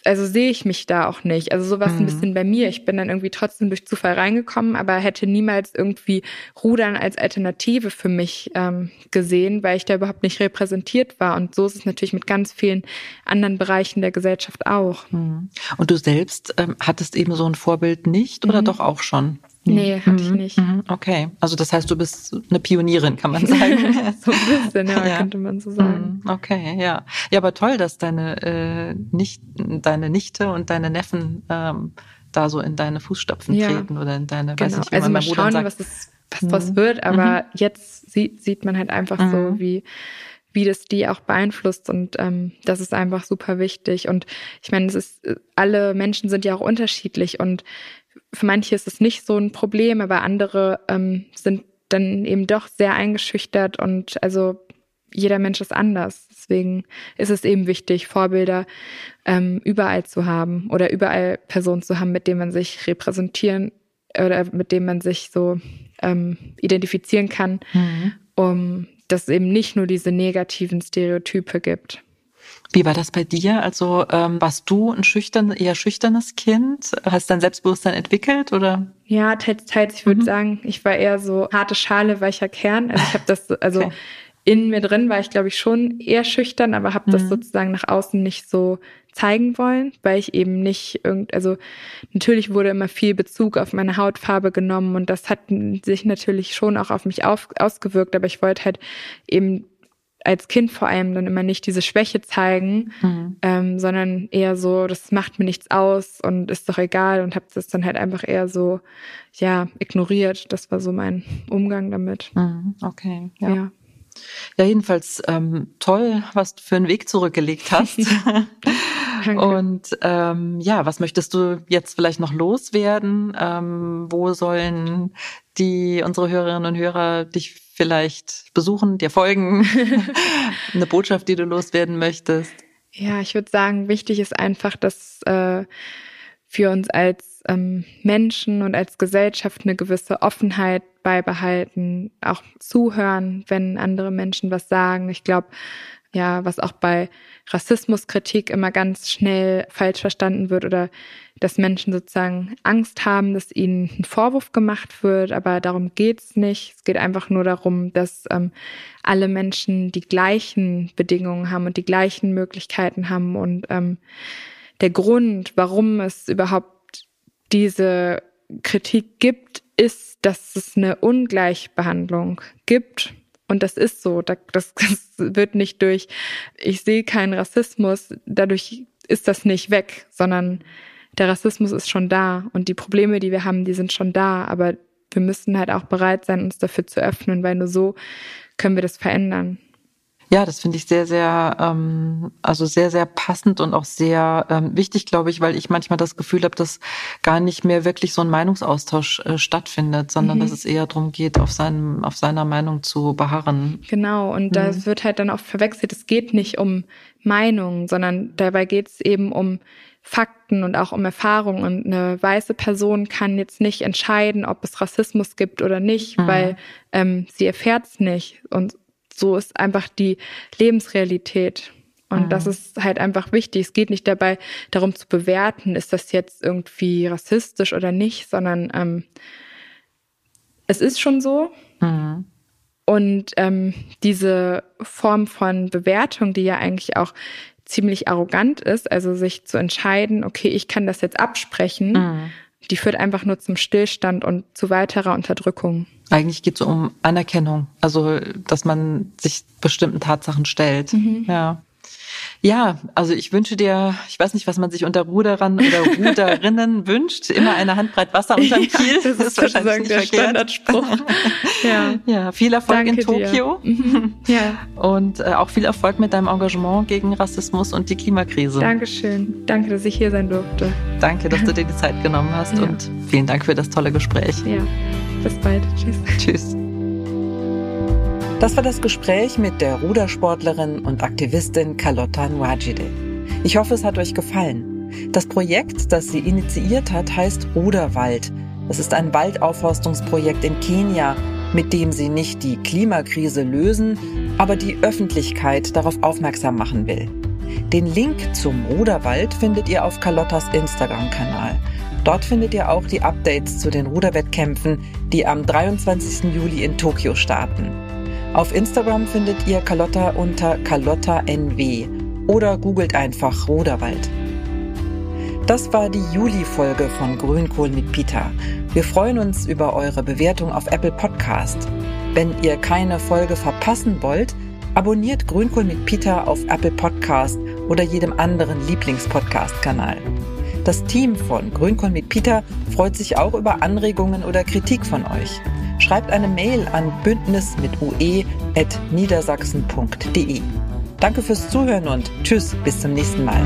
Also sehe ich mich da auch nicht. Also sowas mhm. ein bisschen bei mir. Ich bin dann irgendwie trotzdem durch Zufall reingekommen, aber hätte niemals irgendwie Rudern als Alternative für mich ähm, gesehen, weil ich da überhaupt nicht repräsentiert war. Und so ist es natürlich mit ganz vielen anderen Bereichen der Gesellschaft auch. Mhm. Und du selbst ähm, hattest eben so ein Vorbild nicht oder mhm. doch auch schon? Nee, hatte ich mhm. nicht. Mhm. Okay, also das heißt, du bist eine Pionierin, kann man sagen. so ein bisschen, ja, ja, könnte man so sagen. Mhm. Okay, ja. Ja, aber toll, dass deine, äh, nicht, deine Nichte und deine Neffen ähm, da so in deine Fußstapfen ja. treten oder in deine, genau. weiß nicht, wie also man mal schauen, sagt. was es was draus wird, aber mhm. jetzt sieht, sieht man halt einfach mhm. so, wie wie das die auch beeinflusst und ähm, das ist einfach super wichtig und ich meine, es ist alle Menschen sind ja auch unterschiedlich und für manche ist es nicht so ein Problem, aber andere ähm, sind dann eben doch sehr eingeschüchtert und also jeder Mensch ist anders. Deswegen ist es eben wichtig, Vorbilder ähm, überall zu haben oder überall Personen zu haben, mit denen man sich repräsentieren oder mit denen man sich so ähm, identifizieren kann, mhm. um dass es eben nicht nur diese negativen Stereotype gibt. Wie war das bei dir? Also ähm, warst du ein schüchtern, eher schüchternes Kind? Hast dein Selbstbewusstsein entwickelt oder? Ja, teils, teils. Ich würde mhm. sagen, ich war eher so harte Schale, weicher Kern. Also ich habe das, also okay. in mir drin war ich, glaube ich, schon eher schüchtern, aber habe mhm. das sozusagen nach außen nicht so zeigen wollen, weil ich eben nicht irgend, also natürlich wurde immer viel Bezug auf meine Hautfarbe genommen und das hat sich natürlich schon auch auf mich auf, ausgewirkt, aber ich wollte halt eben als Kind vor allem dann immer nicht diese Schwäche zeigen, mhm. ähm, sondern eher so, das macht mir nichts aus und ist doch egal und habe das dann halt einfach eher so, ja, ignoriert. Das war so mein Umgang damit. Mhm. Okay, ja. ja. Ja, jedenfalls ähm, toll, was du für einen Weg zurückgelegt hast. Und ähm, ja, was möchtest du jetzt vielleicht noch loswerden? Ähm, wo sollen die unsere Hörerinnen und Hörer dich vielleicht besuchen, dir folgen? Eine Botschaft, die du loswerden möchtest? Ja, ich würde sagen, wichtig ist einfach, dass äh, für uns als ähm, Menschen und als Gesellschaft eine gewisse Offenheit beibehalten, auch zuhören, wenn andere Menschen was sagen. Ich glaube, ja, was auch bei Rassismuskritik immer ganz schnell falsch verstanden wird oder dass Menschen sozusagen Angst haben, dass ihnen ein Vorwurf gemacht wird, aber darum geht's nicht. Es geht einfach nur darum, dass ähm, alle Menschen die gleichen Bedingungen haben und die gleichen Möglichkeiten haben und ähm, der Grund, warum es überhaupt diese Kritik gibt, ist, dass es eine Ungleichbehandlung gibt und das ist so. Das, das wird nicht durch, ich sehe keinen Rassismus, dadurch ist das nicht weg, sondern der Rassismus ist schon da und die Probleme, die wir haben, die sind schon da. Aber wir müssen halt auch bereit sein, uns dafür zu öffnen, weil nur so können wir das verändern. Ja, das finde ich sehr, sehr, ähm, also sehr, sehr passend und auch sehr ähm, wichtig, glaube ich, weil ich manchmal das Gefühl habe, dass gar nicht mehr wirklich so ein Meinungsaustausch äh, stattfindet, sondern mhm. dass es eher darum geht, auf seinem, auf seiner Meinung zu beharren. Genau, und mhm. das wird halt dann oft verwechselt. Es geht nicht um Meinungen, sondern dabei geht es eben um Fakten und auch um Erfahrung. Und eine weiße Person kann jetzt nicht entscheiden, ob es Rassismus gibt oder nicht, mhm. weil ähm, sie erfährt es nicht. Und so ist einfach die Lebensrealität. Und mhm. das ist halt einfach wichtig. Es geht nicht dabei darum zu bewerten, ist das jetzt irgendwie rassistisch oder nicht, sondern ähm, es ist schon so. Mhm. Und ähm, diese Form von Bewertung, die ja eigentlich auch ziemlich arrogant ist, also sich zu entscheiden, okay, ich kann das jetzt absprechen, mhm. Die führt einfach nur zum Stillstand und zu weiterer Unterdrückung. Eigentlich geht es um Anerkennung, also dass man sich bestimmten Tatsachen stellt. Mhm. Ja. Ja, also ich wünsche dir, ich weiß nicht, was man sich unter Ruderern oder Ruderinnen wünscht, immer eine Handbreit Wasser unterm ja, Kiel. Das, das ist wahrscheinlich der verkehrt. Standardspruch. ja. ja, viel Erfolg Danke in Tokio. Mhm. Ja. Und äh, auch viel Erfolg mit deinem Engagement gegen Rassismus und die Klimakrise. Dankeschön. Danke, dass ich hier sein durfte. Danke, dass du dir die Zeit genommen hast ja. und vielen Dank für das tolle Gespräch. Ja, bis bald. Tschüss. Tschüss. Das war das Gespräch mit der Rudersportlerin und Aktivistin Carlotta Nwajide. Ich hoffe, es hat euch gefallen. Das Projekt, das sie initiiert hat, heißt Ruderwald. Es ist ein Waldaufforstungsprojekt in Kenia, mit dem sie nicht die Klimakrise lösen, aber die Öffentlichkeit darauf aufmerksam machen will. Den Link zum Ruderwald findet ihr auf Carlottas Instagram-Kanal. Dort findet ihr auch die Updates zu den Ruderwettkämpfen, die am 23. Juli in Tokio starten. Auf Instagram findet ihr Carlotta unter CarlottaNW oder googelt einfach Ruderwald. Das war die Juli-Folge von Grünkohl mit Peter. Wir freuen uns über eure Bewertung auf Apple Podcast. Wenn ihr keine Folge verpassen wollt, abonniert Grünkohl mit Peter auf Apple Podcast oder jedem anderen Lieblingspodcast-Kanal. Das Team von Grünkohl mit Peter freut sich auch über Anregungen oder Kritik von euch. Schreibt eine Mail an bündnis mit ue.niedersachsen.de. Danke fürs Zuhören und tschüss, bis zum nächsten Mal.